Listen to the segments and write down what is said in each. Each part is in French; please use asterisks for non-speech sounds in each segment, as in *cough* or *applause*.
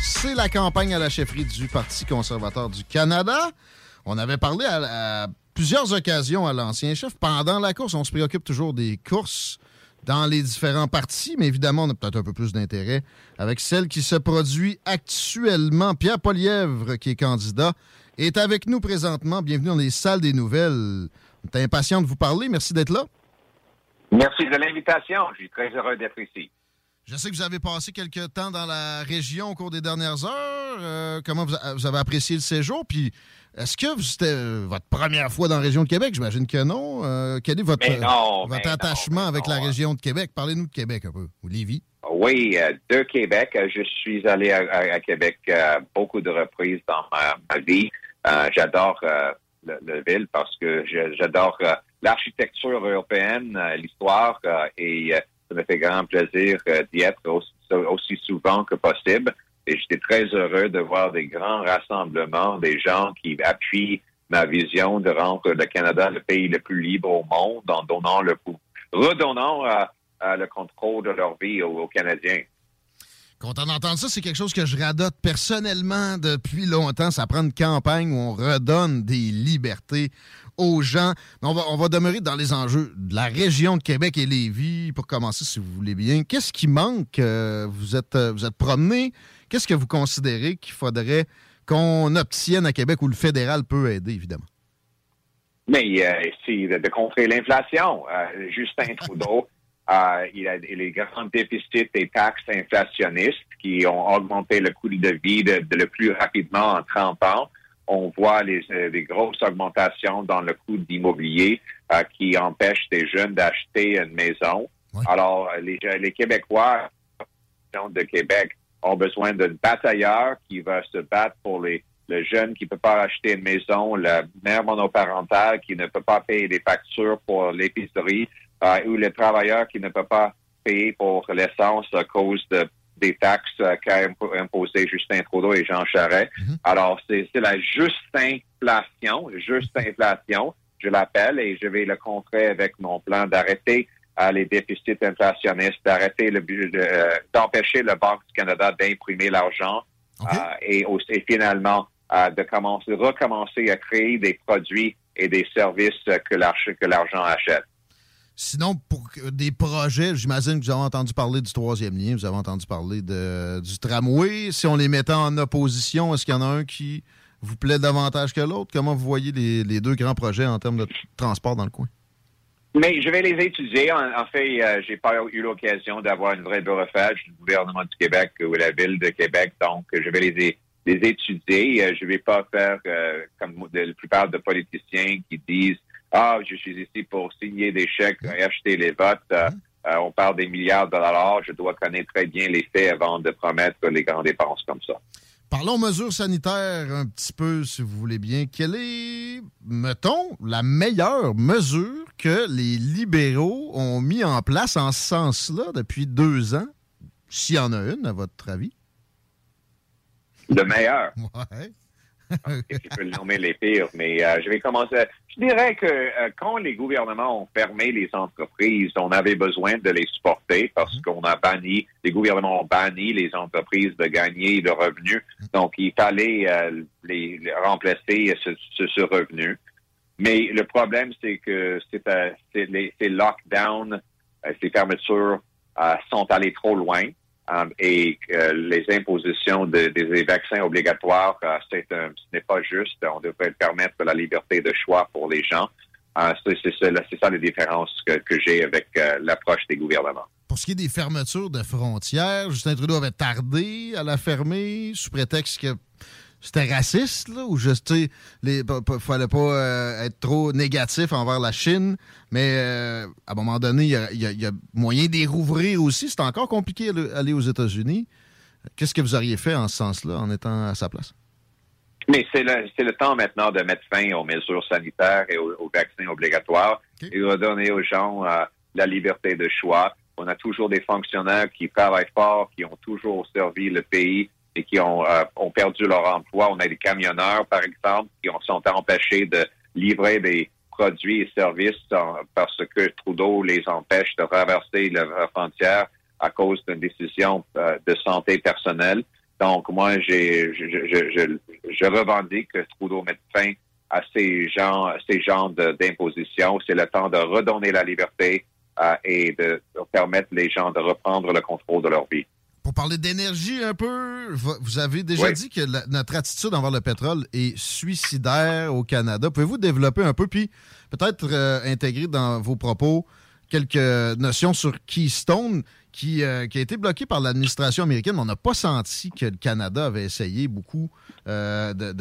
C'est la campagne à la chefferie du Parti conservateur du Canada. On avait parlé à, plusieurs occasions à l'ancien chef. Pendant la course, on se préoccupe toujours des courses dans les différents partis, mais évidemment, on a peut-être un peu plus d'intérêt avec celle qui se produit actuellement. Pierre Polièvre, qui est candidat, est avec nous présentement. Bienvenue dans les salles des nouvelles. On est impatient de vous parler. Merci d'être là. Merci de l'invitation. Je suis très heureux d'être ici. Je sais que vous avez passé quelques temps dans la région au cours des dernières heures. Euh, comment vous, a- vous avez apprécié le séjour? Puis, est-ce que c'était euh, votre première fois dans la région de Québec? J'imagine que non. Euh, quel est votre, non, attachement non, avec non, la hein. région de Québec? Parlez-nous de Québec un peu, ou Lévis. Oui, euh, de Québec. Je suis allé à, à- à Québec beaucoup de reprises dans ma, ma vie. J'adore le, le ville parce que j'adore l'architecture européenne, l'histoire, et ça me fait grand plaisir euh, d'y être aussi, souvent que possible. Et j'étais très heureux de voir des grands rassemblements, des gens qui appuient ma vision de rendre le Canada le pays le plus libre au monde en donnant le redonnant euh, le contrôle de leur vie aux, aux Canadiens. Content d'entendre ça, c'est quelque chose que je radote personnellement depuis longtemps. Ça prend une campagne où on redonne des libertés aux gens. Mais on va, on va demeurer dans les enjeux de la région de Québec et Lévis pour commencer, si vous voulez bien. Qu'est-ce qui manque? Euh, vous êtes, euh, vous êtes promené. Qu'est-ce que vous considérez qu'il faudrait qu'on obtienne à Québec où le fédéral peut aider, évidemment? Mais euh, c'est de, de contrer l'inflation. Euh, Justin *laughs* Trudeau, euh, il a les grands déficits des taxes inflationnistes qui ont augmenté le coût de vie de, de le plus rapidement en 30 ans. On voit les, euh, des grosses augmentations dans le coût d'immobilier euh, qui empêchent des jeunes d'acheter une maison. Ouais. Alors, les, les Québécois de Québec ont besoin d'un batailleur qui va se battre pour les le jeune qui peut pas acheter une maison, la mère monoparentale qui ne peut pas payer des factures pour l'épicerie, euh, ou le travailleur qui ne peut pas payer pour l'essence à cause de, des taxes euh, qu'a impo- imposé Justin Trudeau et Jean Charest. Mhm. Alors, c'est la juste inflation, juste inflation, je l'appelle, et je vais le contrer avec mon plan d'arrêter euh, les déficits inflationnistes, d'arrêter le de, euh, d'empêcher le Banque du Canada d'imprimer l'argent euh, et, aussi, et finalement euh, de commencer, recommencer à créer des produits et des services que l'argent achète. Sinon, pour des projets, j'imagine que vous avez entendu parler du troisième lien, vous avez entendu parler de, du tramway. Si on les mettait en opposition, est-ce qu'il y en a un qui vous plaît davantage que l'autre? Comment vous voyez les, les deux grands projets en termes de transport dans le coin? Mais je vais les étudier. En, fait, euh, j'ai pas eu l'occasion d'avoir une vraie bureaucrage du gouvernement du Québec ou la ville de Québec, donc je vais les, les étudier. Euh, Je vais pas faire euh, comme la plupart de politiciens qui disent ah je suis ici pour signer des chèques et acheter les votes. Euh, euh, on parle des milliards de dollars. Je dois connaître très bien les faits avant de promettre les grandes dépenses comme ça. Parlons mesures sanitaires un petit peu, si vous voulez bien. Quelle est, mettons, la meilleure mesure que les libéraux ont mis en place en ce sens-là depuis deux ans? S'il y en a une, à votre avis? Le meilleur. Ouais. *laughs* Tu peux le nommer les pires, mais euh, je vais commencer. Je dirais que euh, quand les gouvernements ont fermé les entreprises, on avait besoin de les supporter parce qu'on a banni, les gouvernements ont banni les entreprises de gagner le revenu. Donc, il fallait euh, les, les remplacer ce, ce, ce revenu. Mais le problème, c'est que c'est, les, ces lockdowns, ces fermetures sont allées trop loin. Um, et les impositions de, des vaccins obligatoires, c'est ce n'est pas juste. On devrait permettre la liberté de choix pour les gens. c'est ça, ça la différence que, que j'ai avec l'approche des gouvernements. Pour ce qui est des fermetures de frontières, Justin Trudeau avait tardé à la fermer sous prétexte que c'était raciste, là, ou juste, il ne fallait pas euh, être trop négatif envers la Chine, mais euh, à un moment donné, il y, a, moyen d'y rouvrir aussi. C'est encore compliqué d'aller aux États-Unis. Qu'est-ce que vous auriez fait en ce sens-là, en étant à sa place? Mais c'est le, le, temps maintenant de mettre fin aux mesures sanitaires et aux, vaccins obligatoires et de redonner aux gens euh, la liberté de choix. On a toujours des fonctionnaires qui travaillent fort, qui ont toujours servi le pays et qui ont, euh, ont perdu leur emploi. On a des camionneurs, par exemple, qui ont, sont empêchés de livrer des produits et services parce que Trudeau les empêche de traverser la frontière à cause d'une décision euh, de santé personnelle. Donc, moi, j'ai, je, je, je, revendique que Trudeau mette fin à ces gens, ces genres d'imposition. C'est le temps de redonner la liberté euh, et de permettre les gens de reprendre le contrôle de leur vie. Pour parler d'énergie un peu, vous avez déjà dit que notre attitude envers le pétrole est suicidaire au Canada. Pouvez-vous développer un peu, puis peut-être euh, intégrer dans vos propos quelques notions sur Keystone, qui, euh, qui a été bloqué par l'administration américaine, mais on n'a pas senti que le Canada avait essayé beaucoup euh, de,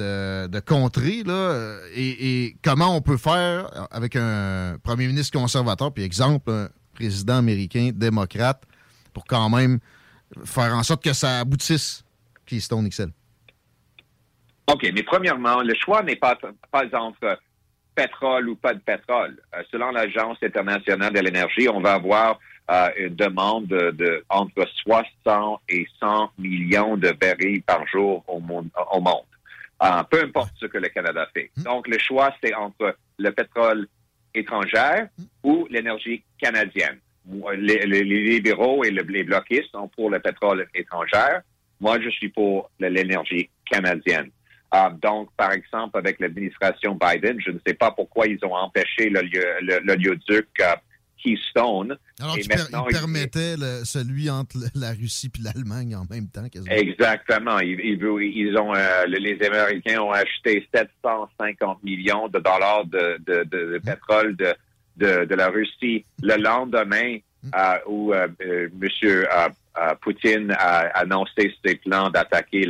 de, contrer. Là, et, et, comment on peut faire avec un premier ministre conservateur, puis exemple, un président américain démocrate, pour quand même faire en sorte que ça aboutisse, Keystone XL? OK, mais premièrement, le choix n'est pas, pas entre pétrole ou pas de pétrole. Euh, selon l'Agence internationale de l'énergie, on va avoir euh, une demande de, entre 60 et 100 millions de barils par jour au monde. Au monde. Euh, peu importe ce que le Canada fait. Hmm. Donc, le choix, c'est entre le pétrole étranger hmm. ou l'énergie canadienne les, libéraux et les bloquistes sont pour le pétrole étranger. Moi, je suis pour l'énergie canadienne. Ah, donc, par exemple, avec l'administration Biden, je ne sais pas pourquoi ils ont empêché le, le, euh, Keystone. Alors, et ils permettaient celui entre la Russie et l'Allemagne en même temps. Exactement. Ils, ils, ont, euh, les Américains ont acheté 750 millions de dollars de, de hein? pétrole de, de, de la Russie le lendemain mm. euh, où euh, euh, M. Poutine a annoncé ses plans d'attaquer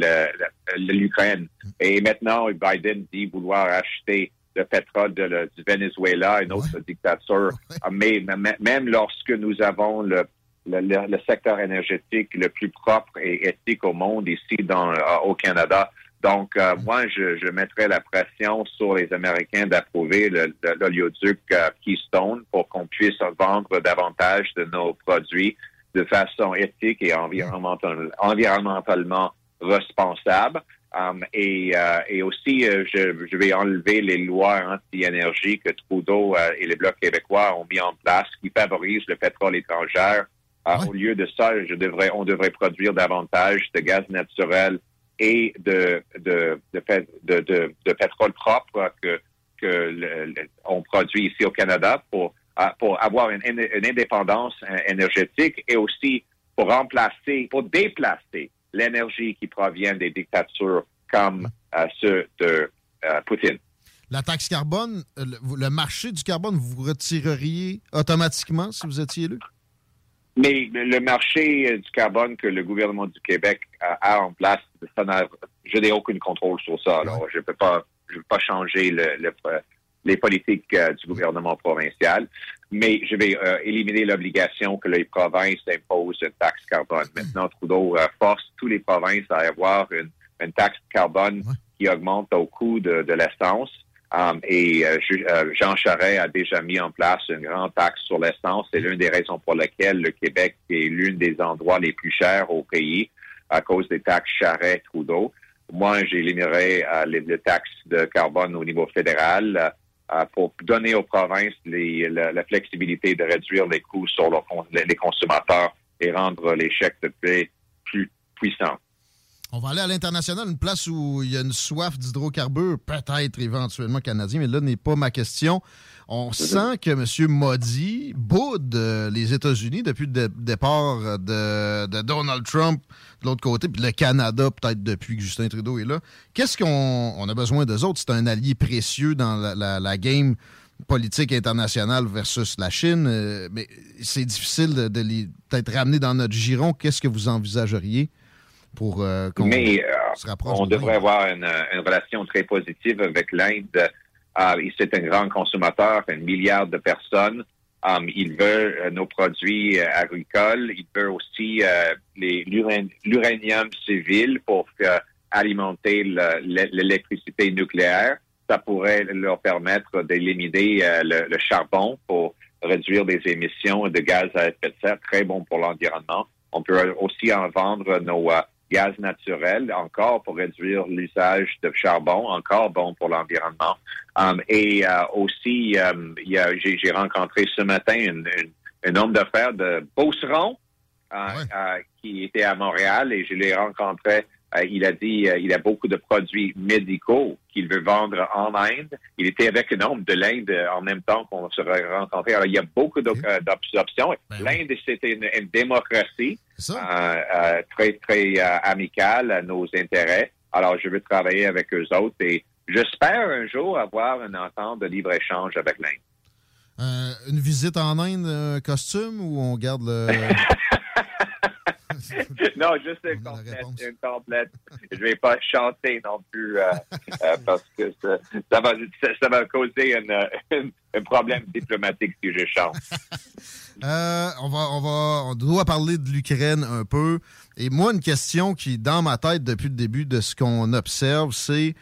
l'Ukraine. Mm. Et maintenant, Biden dit vouloir acheter le pétrole de du Venezuela, une autre dictature. Mais, même lorsque nous avons le, le, secteur énergétique le plus propre et éthique au monde ici dans, au Canada, donc, euh, moi, je, je, mettrais la pression sur les Américains d'approuver l'oléoduc euh, Keystone pour qu'on puisse vendre davantage de nos produits de façon éthique et environnementalement responsable. Um, et, euh, et, aussi, je, je, vais enlever les lois anti-énergie que Trudeau et les Blocs québécois ont mis en place qui favorisent le pétrole étranger. Au lieu de ça, je devrais, on devrait produire davantage de gaz naturel et de, de, de, de, pétrole propre que, que on produit ici au Canada pour, pour avoir une, une, indépendance énergétique et aussi pour remplacer, pour déplacer l'énergie qui provient des dictatures comme euh, ceux de euh, Poutine. La taxe carbone, le, marché du carbone, vous retireriez automatiquement si vous étiez élu? Mais le marché euh, du carbone que le gouvernement du Québec a, en place, je n'ai aucun contrôle sur ça. Alors, je ne peux pas, je peux pas changer le, les politiques euh, du gouvernement provincial, mais je vais euh, éliminer l'obligation que les provinces imposent une taxe carbone. Maintenant, Trudeau force tous les provinces à avoir une, une taxe carbone qui augmente au coût de, de l'essence. Um, et euh, euh, Jean Charest a déjà mis en place une grande taxe sur l'essence. C'est l'une des raisons pour lesquelles le Québec est l'une des endroits les plus chers au pays à cause des taxes Charest-Trudeau. Moi, j'éliminerais euh, les, taxes de carbone au niveau fédéral pour donner aux provinces la, flexibilité de réduire les coûts sur les consommateurs et rendre les chèques de paie plus puissants. On va aller à l'international, une place où il y a une soif d'hydrocarbures, peut-être éventuellement canadien, mais là n'est pas ma question. On sent que M. Modi boude euh, les États-Unis depuis le départ de, Donald Trump de l'autre côté, puis le Canada peut-être depuis que Justin Trudeau est là. Qu'est-ce qu'on a besoin d'eux autres? C'est un allié précieux dans la, game politique internationale versus la Chine, euh, mais c'est difficile de, les peut-être ramener dans notre giron. Qu'est-ce que vous envisageriez? Pour euh, qu'on se rapproche? On devrait avoir une, une relation très positive avec l'Inde ah, c'est un grand consommateur, un milliard de personnes. Um, il veut euh, nos produits euh, agricoles. Il veut aussi euh, l'uranium civil pour alimenter l'électricité nucléaire. Ça pourrait leur permettre d'éliminer le, le, charbon pour réduire des émissions de gaz à effet de serre. Très bon pour l'environnement. On peut aussi en vendre nos gaz naturel, encore pour réduire l'usage de charbon, encore bon pour l'environnement. Um, et euh, aussi, um, j'ai rencontré ce matin un homme d'affaires de Beauceron euh, euh, qui était à Montréal et je l'ai rencontré il a dit euh, il a beaucoup de produits médicaux qu'il veut vendre en Inde. Il était avec un homme de l'Inde euh, en même temps qu'on se rencontrait. Alors, il y a beaucoup d'options. Ben L'Inde, c'était une, démocratie très, très amicale à nos intérêts. Alors, je veux travailler avec eux autres et j'espère un jour avoir une entente de libre-échange avec l'Inde. une visite en Inde, costume, ou on garde le... *laughs* *laughs* non, juste une complète, une complète. Je vais pas chanter non plus euh, euh, *laughs* parce que ça, va, ça, va causer un problème diplomatique si je chante. *laughs* Euh, on va, on va, on doit parler de l'Ukraine un peu. Et moi, une question qui est dans ma tête depuis le début de ce qu'on observe, c'est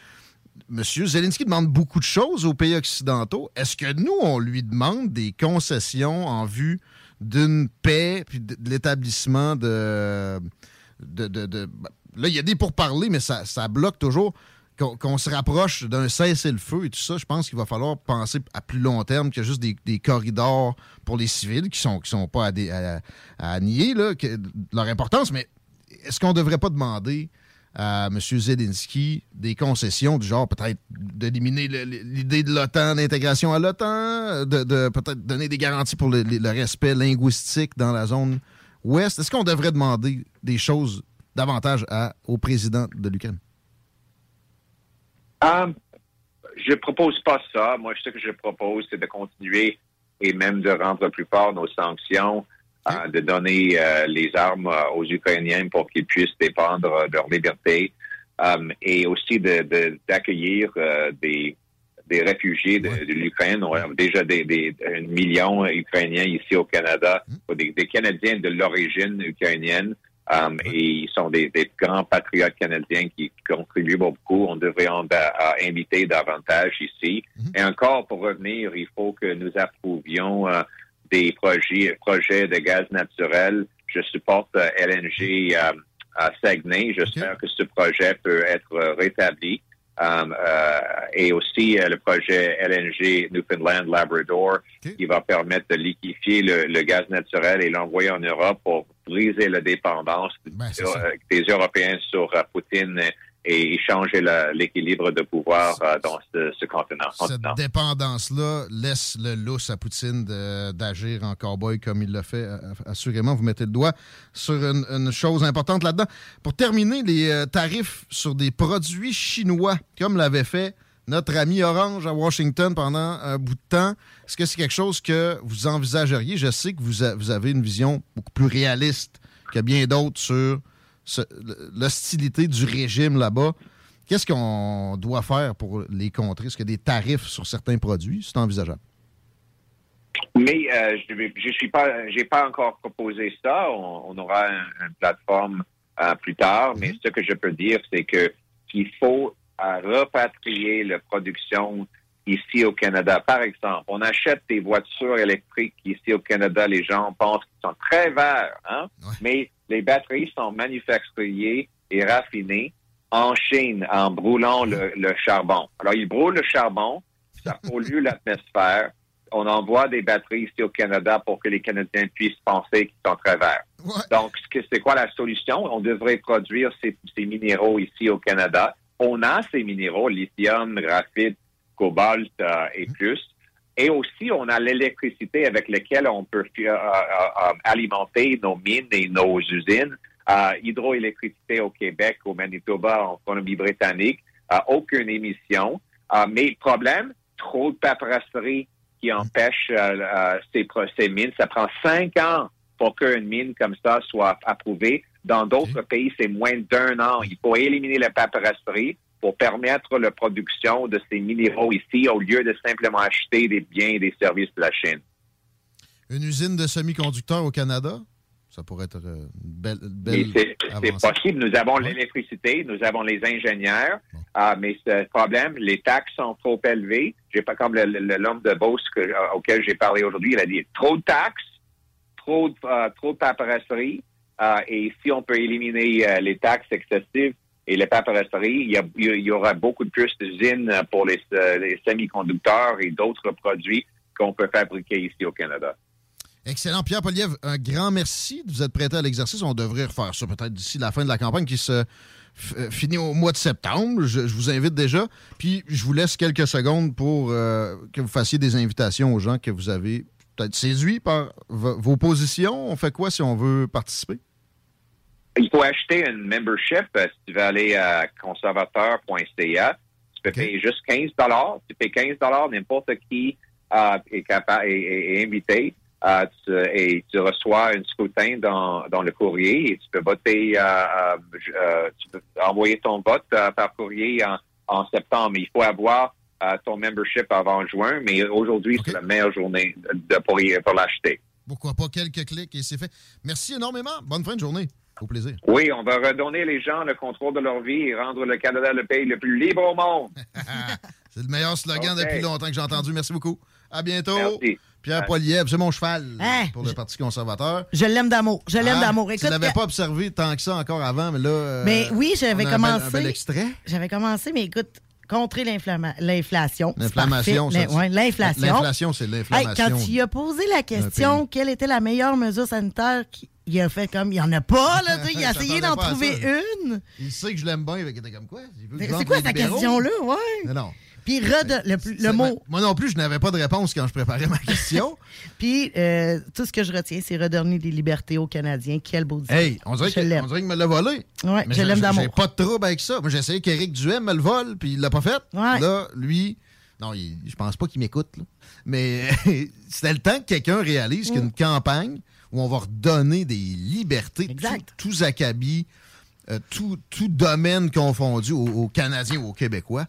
M. Zelensky demande beaucoup de choses aux pays occidentaux. Est-ce que nous, on lui demande des concessions en vue d'une paix, puis de, l'établissement de, de, Là, il y a des pourparlers, mais ça, bloque toujours. Qu'on se rapproche d'un cessez-le-feu et tout ça, je pense qu'il va falloir penser à plus long terme que juste des, corridors pour les civils qui sont, sont pas à, à, nier là, leur importance, mais est-ce qu'on ne devrait pas demander à M. Zelensky des concessions du genre peut-être d'éliminer l'idée de l'OTAN, d'intégration à l'OTAN, de, peut-être donner des garanties pour le, respect linguistique dans la zone ouest. Est-ce qu'on devrait demander des choses davantage au président de l'Ukraine? Um, je propose pas ça. Moi, ce que je propose, c'est de continuer et même de rendre plus fort nos sanctions euh, de donner euh, les armes euh, aux Ukrainiens pour qu'ils puissent dépendre de leur liberté et aussi d'accueillir des, des réfugiés de, l'Ukraine. On a déjà des, des millions Ukrainiens ici au Canada, mmh. des, Canadiens de l'origine ukrainienne. Et ils sont des, grands patriotes canadiens qui contribuent beaucoup. On devrait en inviter davantage ici. Mmh. Et encore, pour revenir, il faut que nous approuvions des projets, projets de gaz naturel. Je supporte euh, LNG euh, à Saguenay. J'espère que ce projet peut être rétabli. Um, euh, et aussi le projet LNG Newfoundland Labrador qui va permettre de liquéfier le, gaz naturel et l'envoyer en Europe pour briser la dépendance ben, des Européens sur Poutine et changer l'équilibre de pouvoir euh, dans ce, continent. Cette dépendance-là laisse le lousse à Poutine d'agir en cowboy comme il l'a fait. Assurément, vous mettez le doigt sur une, chose importante là-dedans. Pour terminer, les euh, tarifs sur des produits chinois, comme l'avait fait notre ami Orange à Washington pendant un bout de temps. Est-ce que c'est quelque chose que vous envisageriez? Je sais que vous, vous avez une vision beaucoup plus réaliste que bien d'autres sur l'hostilité du régime là-bas. Qu'est-ce qu'on doit faire pour les contrer? Est-ce qu'il y a des tarifs sur certains produits? C'est envisageable. Mais euh, je suis pas, j'ai pas encore proposé ça. On, aura une plateforme euh, plus tard. Mais mhm. ce que je peux dire, c'est que qu'il faut euh, repatrier la production ici au Canada. Par exemple, on achète des voitures électriques ici au Canada. Les gens pensent qu'ils sont très verts, hein? mais les batteries sont manufacturées et raffinées en Chine en brûlant le, charbon. Alors, ils brûlent le charbon, ça *laughs* pollue l'atmosphère. on envoie des batteries ici au Canada pour que les Canadiens puissent penser qu'ils sont très verts. Ouais. Donc, c'est quoi la solution? On devrait produire ces, ces minéraux ici au Canada. On a ces minéraux, lithium, graphite, cobalt euh, et plus. Et aussi, on a l'électricité avec laquelle on peut euh, euh, alimenter nos mines et nos usines. Hydroélectricité au Québec, au Manitoba, en Colombie-Britannique, aucune émission. Mais le problème, trop de paperasserie qui empêche euh, euh, ces, ces mines. Ça prend cinq ans pour qu'une mine comme ça soit approuvée. Dans d'autres pays, c'est moins d'un an. Il faut éliminer la paperasserie pour permettre la production de ces minéraux ici au lieu de simplement acheter des biens et des services de la Chine. Une usine de semi-conducteurs au Canada, ça pourrait être euh, une belle, belle c'est possible. Nous avons Ouais. l'électricité, nous avons les ingénieurs, ah, mais ce problème, les taxes sont trop élevées. J'ai pas comme l'homme de Beauce que- euh, auquel j'ai parlé aujourd'hui, il a dit trop de taxes, trop de, euh, trop de paperasserie, euh, et si on peut éliminer euh, les taxes excessives et les paperasseries, il y, a- il y aura beaucoup de plus d'usines pour les, euh, les semi-conducteurs et d'autres produits qu'on peut fabriquer ici au Canada. Excellent. Pierre Poliev, un grand merci de vous être prêté à l'exercice. On devrait refaire ça peut-être d'ici la fin de la campagne qui se euh, finit au mois de septembre. Je, vous invite déjà. Puis je vous laisse quelques secondes pour euh, que vous fassiez des invitations aux gens que vous avez peut-être séduits par vo- vos positions. On fait quoi si on veut participer? Il faut acheter une membership. euh, Si tu veux aller à conservateur.ca, tu peux payer juste 15 Tu payes 15 n'importe qui euh, est, capable, est, est- est invité. Euh, tu- et tu reçois un scrutin dans, dans le courrier et tu peux voter, euh, euh, euh, tu peux envoyer ton vote par courrier en, en septembre. Il faut avoir ton membership avant juin, mais aujourd'hui, c'est la meilleure journée de, pour, pour l'acheter. Pourquoi pas quelques clics et c'est fait. Merci énormément. Bonne fin de journée. Au plaisir. Oui, on va redonner les gens le contrôle de leur vie et rendre le Canada le pays le plus libre au monde. *laughs* C'est le meilleur slogan depuis longtemps que j'ai entendu. Merci beaucoup. À bientôt. Merci. Pierre. Poliev, c'est mon cheval Hein? pour le Parti conservateur. Je l'aime d'amour. Je l'aime Ah, d'amour. Tu l'avais que- pas observé tant que ça encore avant, mais là. euh, Ben oui, j'avais un bel- commencé. Un bel extrait. J'avais commencé, mais écoute, contrer l'inflamma- l'inflation. c'est L'inflation. L'inflation, c'est Hey, l'inflammation. quand il a posé la question, quelle était la meilleure mesure sanitaire, qui- il a fait comme, il n'y en a pas, là, *laughs* tu sais, il a essayé d'en trouver une. Il sait que je l'aime bien, il était comme quoi? C'est quoi ta question-là, ouais? Non, non. Puis redon- le, mot, Moi non plus, je n'avais pas de réponse quand je préparais ma question. *laughs* puis euh, tout ce que je retiens, c'est redonner des libertés aux Canadiens. Quel beau discours. hey, on dirait qu'il me l'a volé. Ouais, Mais je j'ai- l'aime J'ai d'amour. pas de trouble avec ça. Moi, j'ai essayé qu'Éric Duhem me le vole, puis il l'a pas fait. Ouais. Là, lui, non, il- je pense pas qu'il m'écoute. Mais *laughs* c'était le temps que quelqu'un réalise Mm. qu'une campagne où on va redonner des libertés, Exact. tout- tous acabits, euh, tout, tout domaine confondu aux, aux Canadiens ou aux Québécois,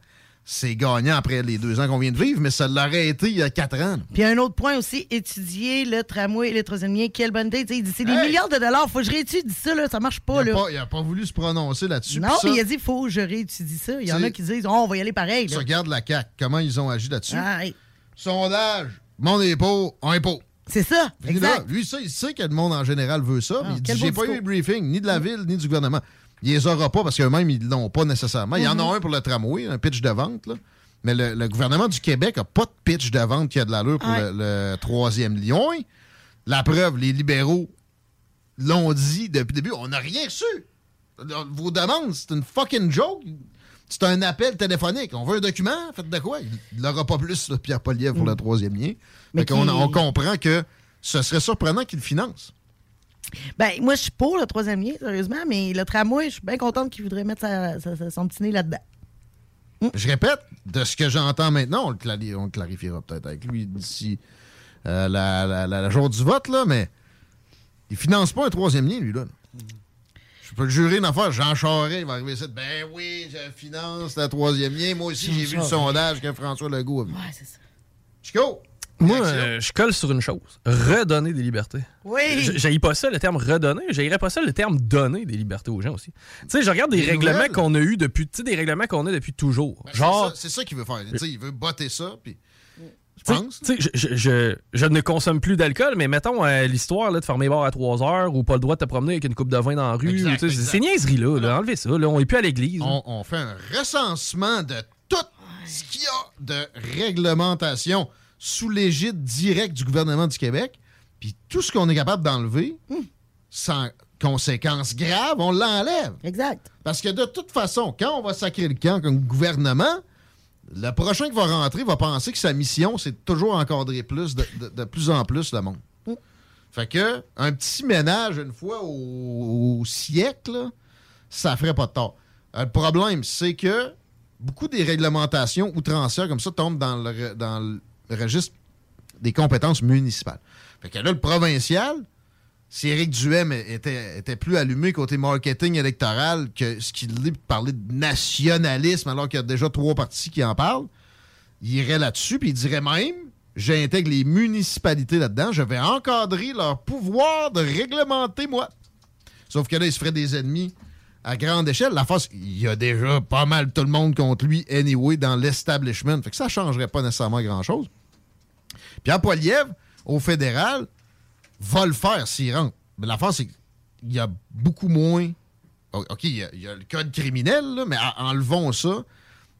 c'est gagnant après les deux ans qu'on vient de vivre, mais ça l'aurait été il y a quatre ans. Puis un autre point aussi, étudier le tramway et le troisième lien. Quelle bonne idée. C'est des Hey! milliards de dollars. Faut que je réétudie ça, là. Ça marche pas, il, là. a pas, il a pas voulu se prononcer là-dessus. non, ça, mais il a dit, faut que je réétudie ça. Il y en a qui disent, oh, on va y aller pareil, là. regardes la CAQ, comment ils ont agi là-dessus? Ah, hey. Sondage, mon impôt, un impôt. C'est ça, exact. Lui, ça, il sait que le monde en général veut ça, Ah, mais il dit J'ai pas eu discours. le briefing ni de la ville ni du gouvernement. Il les aura pas parce qu'eux-mêmes, ils l'ont pas nécessairement. Il y en Mhm. a un pour le tramway, un pitch de vente, là. Mais le, le gouvernement du Québec a pas de pitch de vente qui a de l'allure pour Ouais. le, le troisième lion. La preuve, les libéraux l'ont dit depuis le début, on n'a rien reçu. Vos demandes, c'est une fucking joke. C'est un appel téléphonique. On veut un document, faites de quoi? Il l'aura pas plus, là, Pierre Poliev, pour le troisième lien. Mm. Mais Fait qu'on- qui- on comprend que ce serait surprenant qu'il le finance. Ben, moi, je suis pour le troisième lien, sérieusement, mais le tramway, je suis bien contente qu'il voudrait mettre sa- son petit nez là-dedans. Je répète, de ce que j'entends maintenant, on le, clari- on le clarifiera peut-être avec lui d'ici euh, la, la- la- la jour du vote, là, mais il finance pas un troisième lien, lui, là. Je peux le jurer une affaire, Jean Charest, il va arriver ici, ben oui, je finance le troisième lien. Moi aussi, j'ai vu le sondage que François Legault a vu. Ouais, c'est ça. Chico! Moi, euh, je colle sur une chose. Redonner des libertés. Oui! J'aille pas ça le terme redonner, j'aillerais pas ça le terme donner des libertés aux gens aussi. Tu sais, je regarde des, Des règlements qu'on a eu depuis, tu sais, des règlements qu'on a depuis toujours. Ben, c'est Genre, ça- c'est ça, qu'il veut faire. Tu sais, il veut botter ça, puis je pense? je, je- je- je ne consomme plus d'alcool, mais mettons euh, l'histoire de fermer bars à 3 heures ou pas le droit de te promener avec une coupe de vin dans la rue. Ou. Ces niaiseries-là, là, enlevez ça. Là, on est plus à l'église. on, on fait un recensement de tout ce qu'il y a de réglementation sous l'égide directe du gouvernement du Québec. Puis tout ce qu'on est capable d'enlever, sans conséquences graves, on l'enlève. Exact. Parce que de toute façon, quand on va sacrer le camp comme gouvernement, le prochain qui va rentrer va penser que sa mission, c'est toujours encadrer plus, de, de- de plus en plus le monde. Fait que un petit ménage une fois au, au siècle, là, ça ferait pas de tort. Euh, le problème, c'est que beaucoup des réglementations outrancières comme ça tombent dans le, dans le registre des compétences municipales. Fait que là, le provincial, si Éric Duhem était, plus allumé côté marketing électoral que ce qu'il de parler de nationalisme alors qu'il y a déjà trois partis qui en parlent, il irait là-dessus puis il dirait même j'intègre les municipalités là-dedans, je vais encadrer leur pouvoir de réglementer moi. Sauf que là, il se ferait des ennemis à grande échelle. La face, il y a déjà pas mal tout le monde contre lui anyway dans l'establishment. Fait que ça changerait pas nécessairement grand-chose. Pierre Poilievre, au fédéral, va le faire s'il rentre. Mais l'affaire, c'est qu'il y a beaucoup moins. O- OK, il y a, il y a le code criminel, là, mais en- enlevons ça.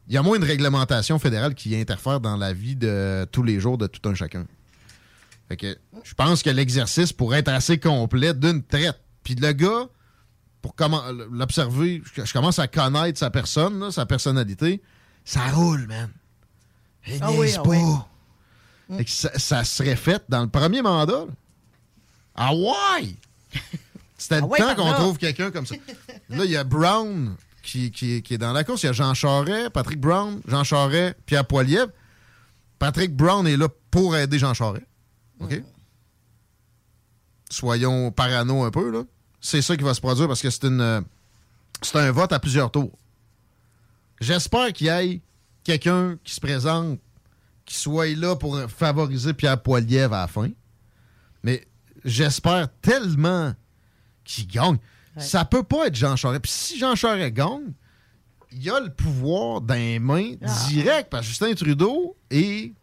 Il y a moins de réglementation fédérale qui interfère dans la vie de tous les jours de tout un chacun. Fait que je pense que l'exercice pourrait être assez complet d'une traite. Puis le gars, pour comment l'observer, je, je commence à connaître sa personne, là, sa personnalité. Ça roule, man. Il Ah oui, ah pas. oui. Fait que ça, ça serait fait dans le premier mandat. là. Ah ouais! *laughs* C'était Ah le temps qu'on trouve quelqu'un comme ça. Là, il y a Brown qui, qui- qui est dans la course. Il y a Jean Charest, Patrick Brown, Jean Charest, Pierre Poilievre. Patrick Brown est là pour aider Jean Charest. OK? Soyons parano un peu, là. C'est ça qui va se produire parce que c'est une euh, c'est un vote à plusieurs tours. J'espère qu'il y ait quelqu'un qui se présente, qui soit là pour favoriser Pierre Poilievre à la fin. Mais j'espère tellement qu'il gagne. Ça peut pas être Jean Charest. Puis si Jean Charest gagne, il a le pouvoir d'un main Ah. direct parce que Justin Trudeau est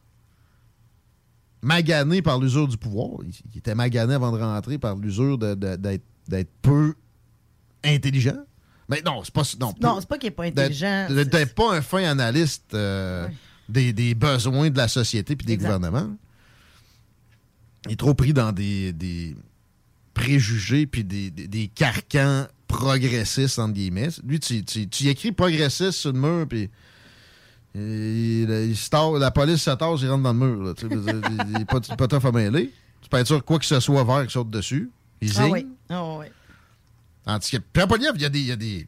magané par l'usure du pouvoir. Il, était magané avant de rentrer par l'usure d'être peu intelligent. Mais non, c'est pas non, Non, c'est pas qu'il est pas intelligent. d'être pas un fin analyste euh, Ouais. des, des besoins de la société puis des Exact. gouvernements. Il est trop pris dans des, des préjugés puis des, des- des carcans progressistes, entre guillemets. Lui, tu, tu, tu écris progressiste sur le mur, puis il, la police se tasse, il rentre dans le mur. là, il n'est pas, pas tough à mêler. Tu peux être sûr quoi que ce soit vert qui saute dessus. Il Ah oui. Ah oui. Tandis que Pierre il y a des, il y a des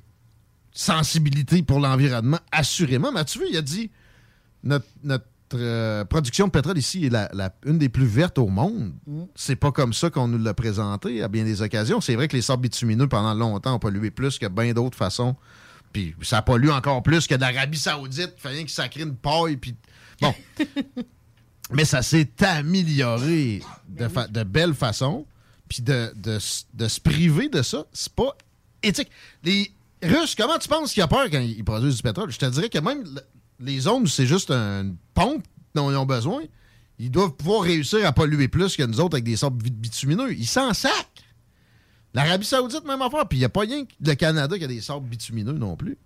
sensibilités pour l'environnement, assurément. Mais tu vois, il a dit notre, notre euh, production de pétrole ici est la, la- une des plus vertes au monde. C'est pas comme ça qu'on nous l'a présenté à bien des occasions. C'est vrai que les sables bitumineux, pendant longtemps, ont pollué plus que bien d'autres façons. Puis ça pollue encore plus que d'Arabie Saoudite. Il fallait que ça crée une paille. Puis *laughs* bon. Mais ça s'est amélioré de, fa- de belle façon. Puis de, de de se priver de ça, c'est pas éthique. Les Russes, comment tu penses qu'ils ont peur quand ils produisent du pétrole? Je te dirais que même les zones c'est juste une pompe dont ils ont besoin, ils doivent pouvoir réussir à polluer plus que nous autres avec des sables bit- bitumineux. Ils s'en sacrent. L'Arabie Saoudite, même affaire. Puis il n'y a pas rien que le Canada qui a des sables bitumineux non plus.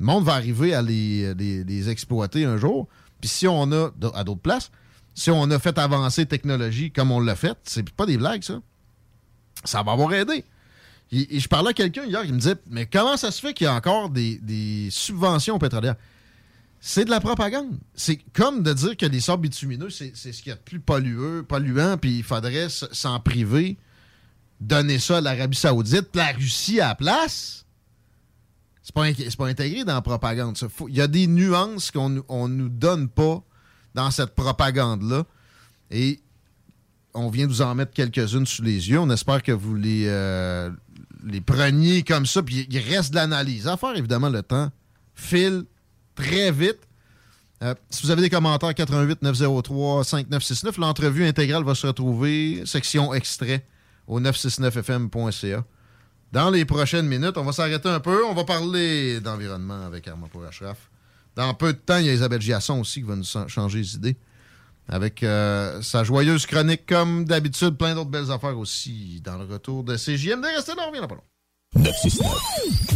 Le monde va arriver à les, exploiter un jour. Puis si on a, à d'autres places, si on a fait avancer la technologie comme on l'a fait, c'est pas des blagues, ça. Ça va avoir aidé. Et, je parlais à quelqu'un hier qui me disait Mais comment ça se fait qu'il y a encore des subventions pétrolières C'est de la propagande. C'est comme de dire que les sables bitumineux, c'est ce qu'il y a de plus pollueux, polluant, puis il faudrait s'en priver, donner ça à l'Arabie Saoudite, la Russie à la place. C'est pas, pas intégré dans la propagande. Il y a des nuances qu'on on nous donne pas dans cette propagande-là. Et on vient de vous en mettre quelques-unes sous les yeux. On espère que vous les, euh, les preniez comme ça. Puis il reste de l'analyse à faire, évidemment, le temps file très vite. Euh, si vous avez des commentaires, 88 903 5969, l'entrevue intégrale va se retrouver, section extrait, au 969fm.ca. Dans les prochaines minutes, on va s'arrêter un peu. On va parler d'environnement avec Armand Ashraf. Dans peu de temps, il y a Isabelle Giasson aussi qui va nous changer les idées. Avec euh, sa joyeuse chronique, comme d'habitude, plein d'autres belles affaires aussi dans le retour de CJMD. Restez là, on revient là pas long. 969.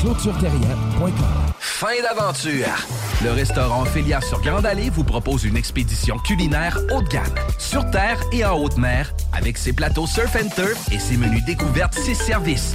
ClôtureTerrien.com. Fin d'aventure. Le restaurant Ophélia sur Grande Allée vous propose une expédition culinaire haut de gamme, sur terre et en haute mer, avec ses plateaux surf and turf et ses menus découvertes, ses services.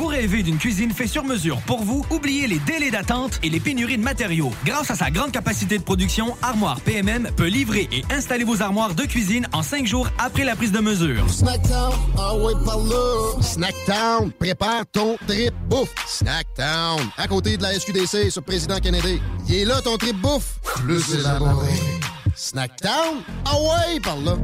Vous rêvez d'une cuisine faite sur mesure pour vous? Oubliez les délais d'attente et les pénuries de matériaux. Grâce à sa grande capacité de production, Armoire PMM peut livrer et installer vos armoires de cuisine en cinq jours après la prise de mesure. Snacktown, ah ouais, par là. Snacktown, prépare ton trip bouffe. Snacktown, à côté de la SQDC sur Président Kennedy. Il est là ton trip bouffe. Plus élaboré. Snacktown, ah ouais, par là.